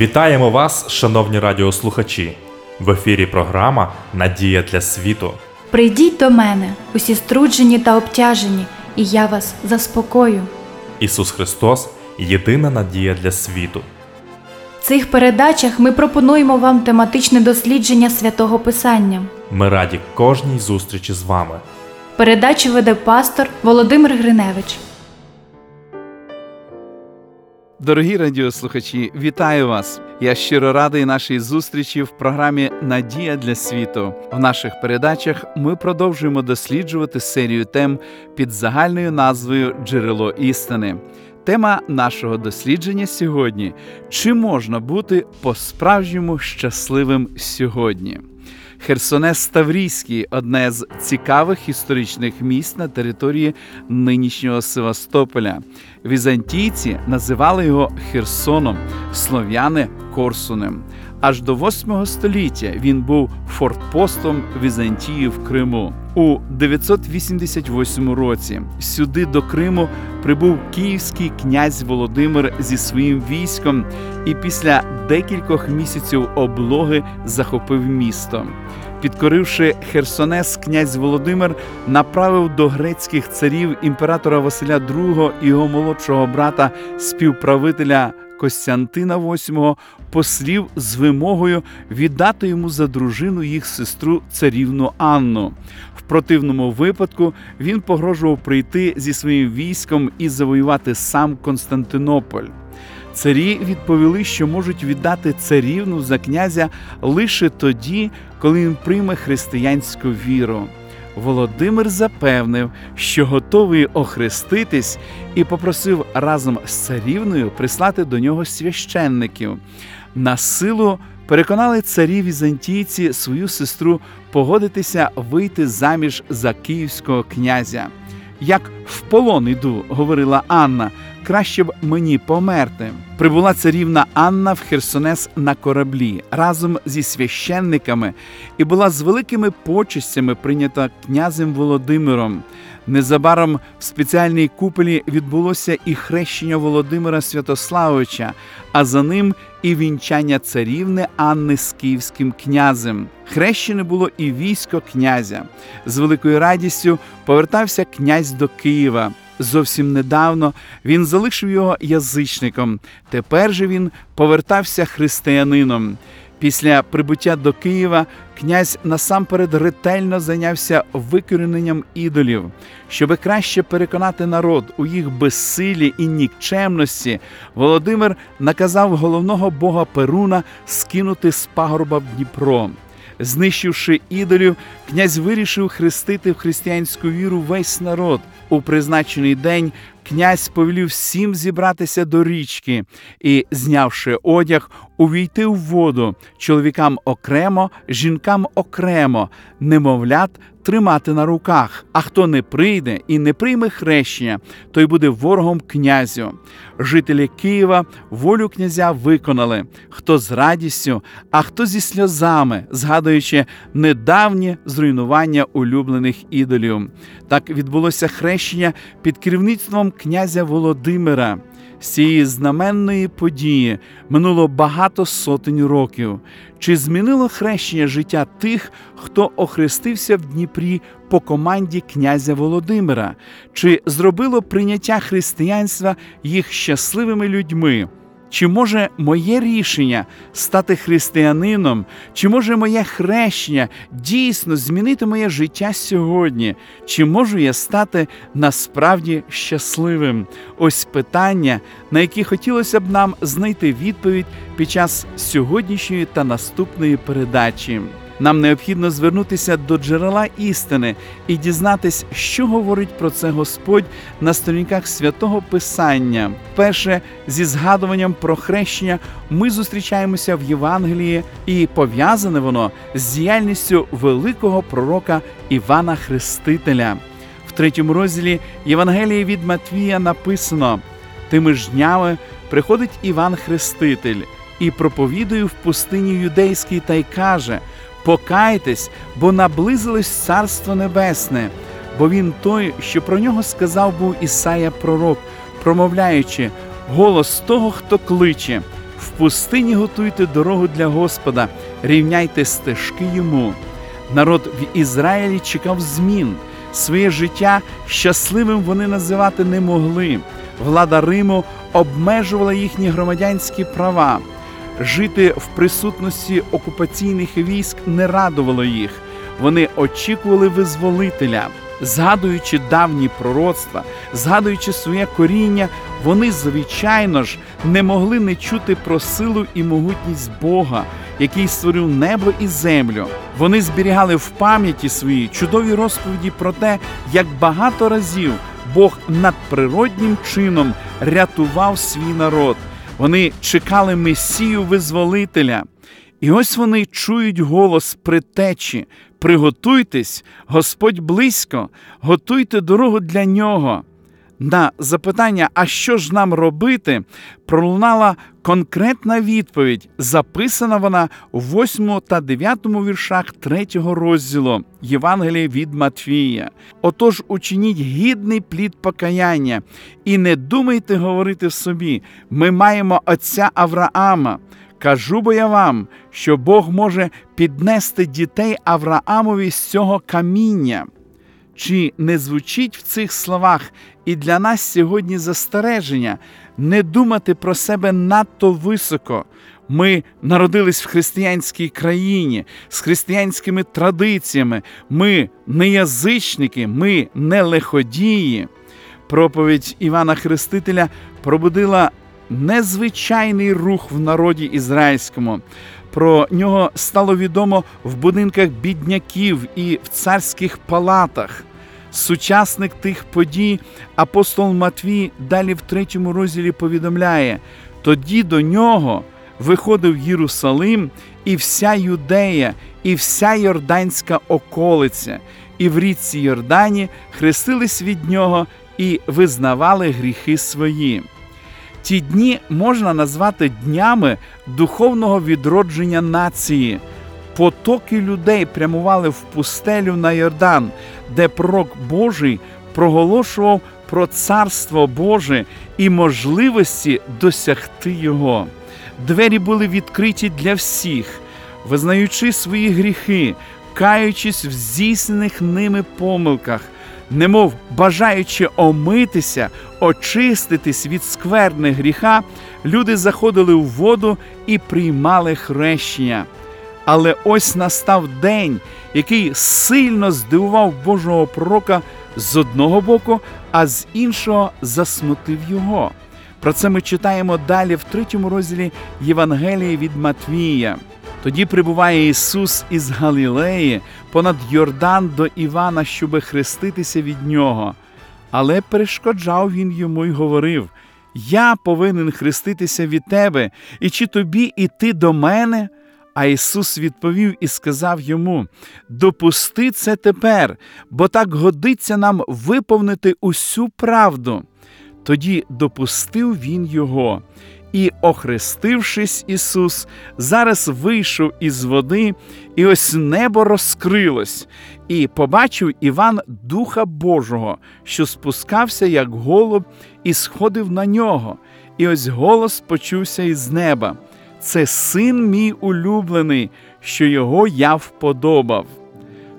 Вітаємо вас, шановні радіослухачі! В ефірі програма Надія для світу. Прийдіть до мене, усі струджені та обтяжені, і я вас заспокою. Ісус Христос єдина надія для світу. В цих передачах ми пропонуємо вам тематичне дослідження святого Писання. Ми раді кожній зустрічі з вами. Передачу веде пастор Володимир Гриневич. Дорогі радіослухачі, вітаю вас! Я щиро радий нашій зустрічі в програмі Надія для світу. В наших передачах ми продовжуємо досліджувати серію тем під загальною назвою Джерело істини. Тема нашого дослідження сьогодні: чи можна бути по-справжньому щасливим сьогодні? Херсонес Таврійський одне з цікавих історичних місць на території нинішнього Севастополя. Візантійці називали його Херсоном, слов'яни Корсунем. Аж до 8 століття він був фортпостом Візантії в Криму. У 988 році сюди до Криму прибув київський князь Володимир зі своїм військом і після декількох місяців облоги захопив місто. Підкоривши Херсонес, князь Володимир направив до грецьких царів імператора Василя II і його молодшого брата співправителя Костянтина VIII послів з вимогою віддати йому за дружину їх сестру царівну Анну. В противному випадку він погрожував прийти зі своїм військом і завоювати сам Константинополь. Царі відповіли, що можуть віддати царівну за князя лише тоді, коли він прийме християнську віру. Володимир запевнив, що готовий охреститись, і попросив разом з царівною прислати до нього священників. На силу переконали царі візантійці свою сестру погодитися вийти заміж за київського князя. Як в полон іду, говорила Анна, краще б мені померти. Прибула царівна Анна в Херсонес на кораблі разом зі священниками і була з великими почестями прийнята князем Володимиром. Незабаром в спеціальній куполі відбулося і хрещення Володимира Святославовича, а за ним і вінчання царівни Анни з київським князем. Хрещене було і військо князя. З великою радістю повертався князь до Києва. Зовсім недавно він залишив його язичником. Тепер же він повертався християнином. Після прибуття до Києва князь насамперед ретельно зайнявся викорененням ідолів, щоби краще переконати народ у їх безсилі і нікчемності. Володимир наказав головного бога Перуна скинути з пагорба в Дніпро. Знищивши ідолів, князь вирішив хрестити в християнську віру весь народ. У призначений день князь повелів всім зібратися до річки і, знявши одяг, увійти в воду чоловікам окремо, жінкам окремо, немовлят тримати на руках. А хто не прийде і не прийме хрещення, той буде ворогом князю. Жителі Києва волю князя виконали хто з радістю, а хто зі сльозами, згадуючи недавнє зруйнування улюблених ідолів. Так відбулося хрещення під керівництвом князя Володимира. З цієї знаменної події минуло багато сотень років. Чи змінило хрещення життя тих, хто охрестився в Дніпрі по команді князя Володимира? Чи зробило прийняття християнства їх щасливими людьми? Чи може моє рішення стати християнином, чи може моє хрещення дійсно змінити моє життя сьогодні? Чи можу я стати насправді щасливим? Ось питання, на які хотілося б нам знайти відповідь під час сьогоднішньої та наступної передачі. Нам необхідно звернутися до джерела істини і дізнатись, що говорить про це Господь на сторінках святого Писання. Перше, зі згадуванням про хрещення, ми зустрічаємося в Євангелії, і пов'язане воно з діяльністю великого пророка Івана Хрестителя. В третьому розділі Євангелії від Матвія написано: тими ж днями приходить Іван Хреститель і проповідує в пустині юдейській та й каже. Покайтесь, бо наблизилось Царство Небесне, бо він той, що про нього сказав був Ісая Пророк, промовляючи голос того, хто кличе: В пустині готуйте дорогу для Господа, рівняйте стежки йому. Народ в Ізраїлі чекав змін. Своє життя щасливим вони називати не могли. Влада Риму обмежувала їхні громадянські права. Жити в присутності окупаційних військ не радувало їх. Вони очікували визволителя. Згадуючи давні пророцтва, згадуючи своє коріння, вони, звичайно ж, не могли не чути про силу і могутність Бога, який створив небо і землю. Вони зберігали в пам'яті своїй чудові розповіді про те, як багато разів Бог надприроднім чином рятував свій народ. Вони чекали Месію визволителя. І ось вони чують голос притечі. Приготуйтесь, Господь близько, готуйте дорогу для нього. На запитання, а що ж нам робити, пролунала конкретна відповідь, записана вона в 8 та 9 віршах 3 розділу Євангелія від Матвія. Отож, учиніть гідний плід покаяння, і не думайте говорити собі: ми маємо отця Авраама. Кажу бо я вам, що Бог може піднести дітей Авраамові з цього каміння. Чи не звучить в цих словах і для нас сьогодні застереження не думати про себе надто високо? Ми народились в християнській країні з християнськими традиціями. Ми не язичники, ми не лиходії. Проповідь Івана Хрестителя пробудила незвичайний рух в народі ізраїльському. Про нього стало відомо в будинках бідняків і в царських палатах. Сучасник тих подій, апостол Матвій далі в третьому розділі повідомляє: тоді до нього виходив Єрусалим і вся Юдея, і вся Йорданська околиця, і в річці Йордані хрестились від нього і визнавали гріхи свої. Ті дні можна назвати днями духовного відродження нації. Потоки людей прямували в пустелю на Йордан, де пророк Божий проголошував про царство Боже і можливості досягти його. Двері були відкриті для всіх, визнаючи свої гріхи, каючись в здійснених ними помилках, немов бажаючи омитися, очиститись від скверни гріха, люди заходили в воду і приймали хрещення. Але ось настав день, який сильно здивував Божого пророка з одного боку, а з іншого засмутив його. Про це ми читаємо далі в третьому розділі Євангелії від Матвія. Тоді прибуває Ісус із Галілеї понад Йордан до Івана, щоби хреститися від нього. Але перешкоджав він йому й говорив: Я повинен хреститися від тебе, і чи тобі іти до мене? А Ісус відповів і сказав йому: Допусти це тепер, бо так годиться нам виповнити усю правду. Тоді допустив він його. І, охрестившись, Ісус, зараз вийшов із води, і ось небо розкрилось, і побачив Іван Духа Божого, що спускався, як голуб, і сходив на нього. І ось голос почувся із неба. Це син мій улюблений, що його я вподобав.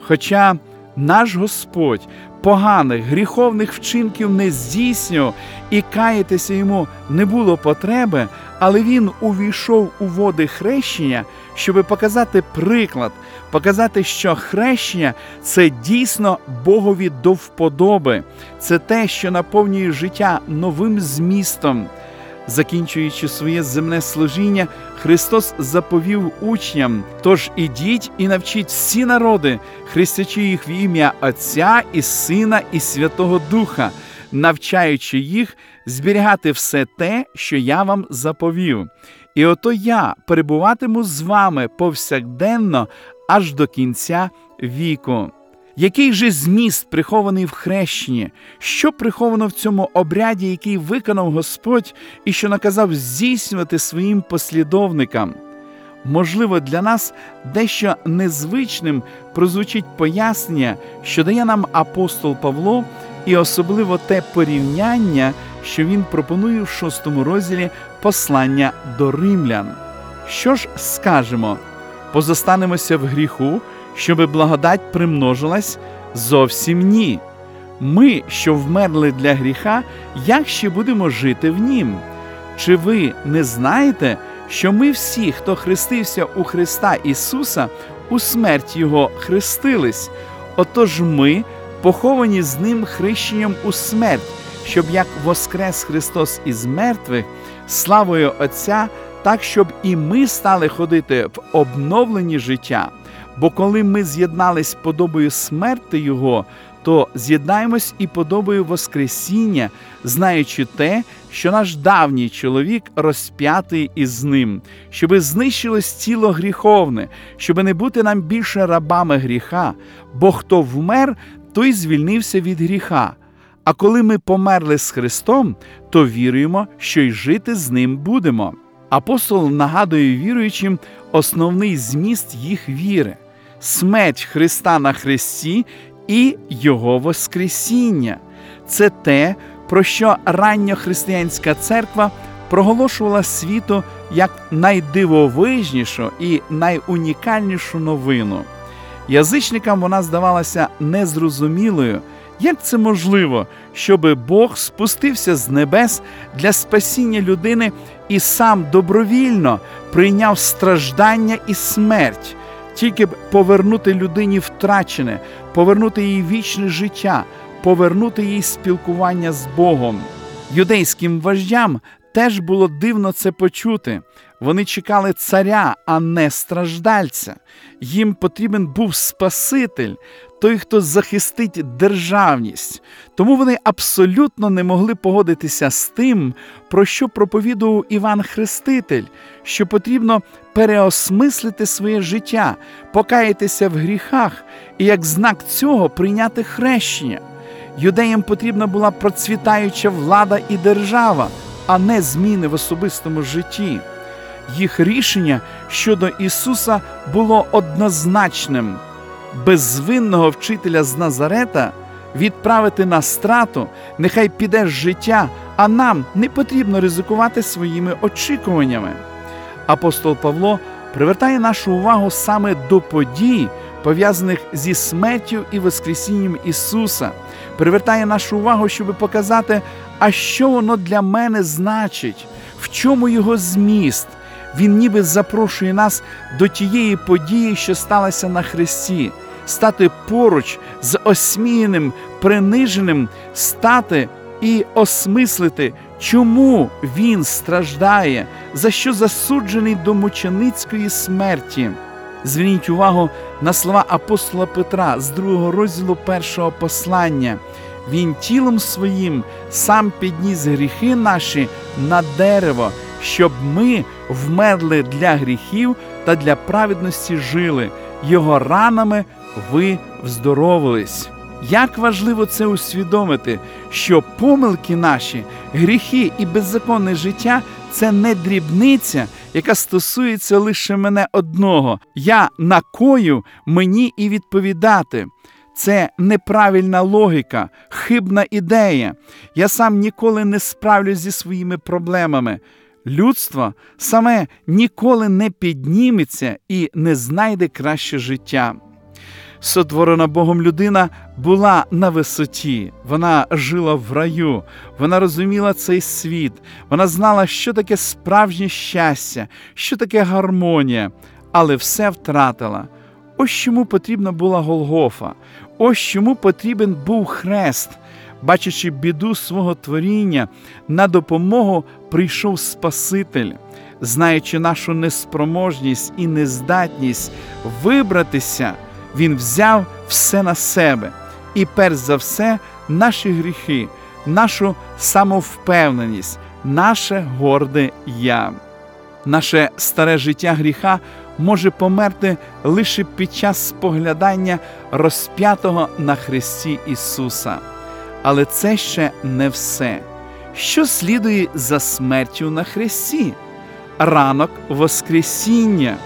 Хоча наш Господь поганих гріховних вчинків не здійснював і каятися йому не було потреби, але він увійшов у води хрещення, щоб показати приклад, показати, що хрещення це дійсно Богові до вподоби, це те, що наповнює життя новим змістом. Закінчуючи своє земне служіння, Христос заповів учням: тож ідіть і навчіть всі народи, хрестячи їх в ім'я Отця і Сина і Святого Духа, навчаючи їх зберігати все те, що я вам заповів. І ото я перебуватиму з вами повсякденно аж до кінця віку. Який же зміст прихований в хрещенні? Що приховано в цьому обряді, який виконав Господь і що наказав здійснювати своїм послідовникам? Можливо, для нас дещо незвичним прозвучить пояснення, що дає нам апостол Павло, і особливо те порівняння, що він пропонує в шостому розділі послання до римлян. Що ж скажемо? Позостанемося в гріху, щоби благодать примножилась? Зовсім ні. Ми, що вмерли для гріха, як ще будемо жити в нім? Чи ви не знаєте, що ми всі, хто хрестився у Христа Ісуса, у смерть Його хрестились? Отож ми, поховані з Ним хрещенням у смерть, щоб як воскрес Христос із мертвих, славою Отця, так щоб і ми стали ходити в обновленні життя. Бо коли ми з'єднались подобою смерти Його, то з'єднаємось і подобою Воскресіння, знаючи те, що наш давній чоловік розп'ятий із ним, щоби знищилось тіло гріховне, щоби не бути нам більше рабами гріха, бо хто вмер, той звільнився від гріха. А коли ми померли з Христом, то віруємо, що й жити з ним будемо. Апостол нагадує віруючим основний зміст їх віри смерть Христа на Христі і Його Воскресіння. Це те, про що ранньохристиянська церква проголошувала світу як найдивовижнішу і найунікальнішу новину. Язичникам вона здавалася незрозумілою. Як це можливо, щоби Бог спустився з небес для спасіння людини і сам добровільно прийняв страждання і смерть, тільки б повернути людині втрачене, повернути їй вічне життя, повернути їй спілкування з Богом. Юдейським вождям теж було дивно це почути. Вони чекали царя, а не страждальця. Їм потрібен був Спаситель, той, хто захистить державність. Тому вони абсолютно не могли погодитися з тим, про що проповідував Іван Хреститель, що потрібно переосмислити своє життя, покаятися в гріхах і як знак цього прийняти хрещення. Юдеям потрібна була процвітаюча влада і держава, а не зміни в особистому житті. Їх рішення щодо Ісуса було однозначним безвинного вчителя з Назарета відправити на страту, нехай піде з життя, а нам не потрібно ризикувати своїми очікуваннями. Апостол Павло привертає нашу увагу саме до подій, пов'язаних зі смертю і Воскресінням Ісуса, привертає нашу увагу, щоб показати, а що воно для мене значить, в чому його зміст. Він ніби запрошує нас до тієї події, що сталася на Христі, стати поруч з осміяним, приниженим, стати і осмислити, чому він страждає, за що засуджений до мученицької смерті. Зверніть увагу на слова апостола Петра з другого розділу першого послання. Він тілом своїм сам підніс гріхи наші на дерево, щоб ми вмерли для гріхів та для праведності жили. Його ранами ви вздоровились. Як важливо це усвідомити, що помилки наші, гріхи і беззаконне життя це не дрібниця, яка стосується лише мене одного. Я накою мені і відповідати. Це неправильна логіка, хибна ідея. Я сам ніколи не справлюсь зі своїми проблемами. Людство саме ніколи не підніметься і не знайде краще життя. Сотворена Богом людина була на висоті, вона жила в раю, вона розуміла цей світ, вона знала, що таке справжнє щастя, що таке гармонія, але все втратила. Ось чому потрібна була Голгофа, ось чому потрібен був хрест. Бачачи біду свого творіння, на допомогу прийшов Спаситель, знаючи нашу неспроможність і нездатність вибратися, Він взяв все на себе і, перш за все, наші гріхи, нашу самовпевненість, наше горде я. Наше старе життя гріха може померти лише під час споглядання розп'ятого на Христі Ісуса. Але це ще не все. Що слідує за смертю на Христі? Ранок Воскресіння.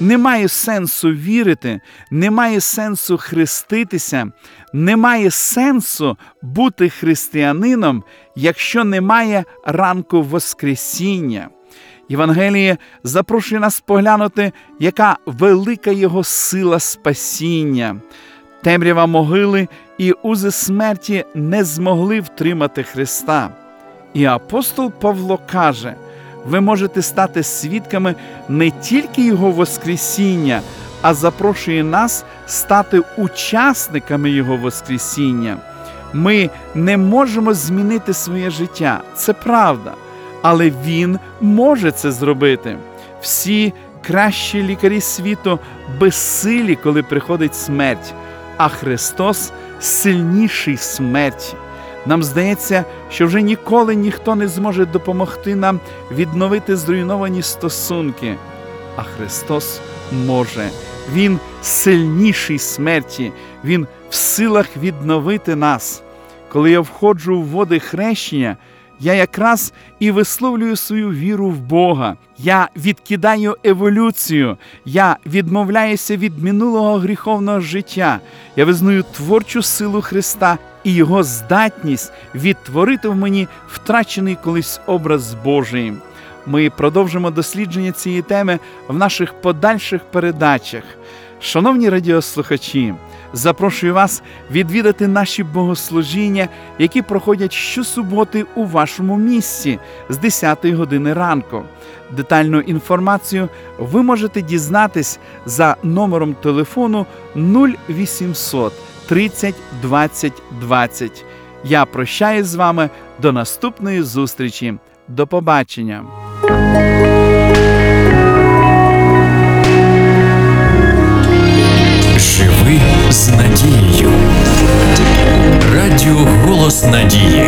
немає сенсу вірити, немає сенсу хреститися, немає сенсу бути християнином, якщо немає ранку Воскресіння. Євангеліє запрошує нас поглянути, яка велика його сила спасіння. Темрява могили і узи смерті не змогли втримати Христа. І апостол Павло каже: ви можете стати свідками не тільки Його Воскресіння, а запрошує нас стати учасниками Його Воскресіння. Ми не можемо змінити своє життя, це правда, але Він може це зробити. Всі кращі лікарі світу безсилі, коли приходить смерть, а Христос сильніший смерті. Нам здається, що вже ніколи ніхто не зможе допомогти нам відновити зруйновані стосунки. А Христос може. Він сильніший смерті, Він в силах відновити нас. Коли я входжу в води хрещення, я якраз і висловлюю свою віру в Бога. Я відкидаю еволюцію, я відмовляюся від минулого гріховного життя. Я визнаю творчу силу Христа і Його здатність відтворити в мені втрачений колись образ Божий. Ми продовжимо дослідження цієї теми в наших подальших передачах. Шановні радіослухачі, запрошую вас відвідати наші богослужіння, які проходять щосуботи у вашому місці з 10 години ранку. Детальну інформацію ви можете дізнатись за номером телефону 0800 30 20 20. Я прощаюсь з вами до наступної зустрічі. До побачення! Радіо Голос Надії.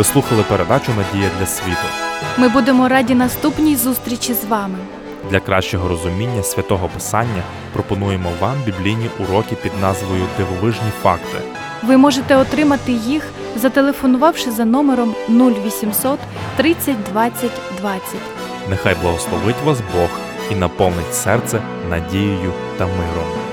Ви слухали передачу Надія для світу. Ми будемо раді наступній зустрічі з вами. Для кращого розуміння святого Писання пропонуємо вам біблійні уроки під назвою Дивовижні факти. Ви можете отримати їх, зателефонувавши за номером 0800 30 20 20. Нехай благословить вас Бог і наповнить серце надією та миром.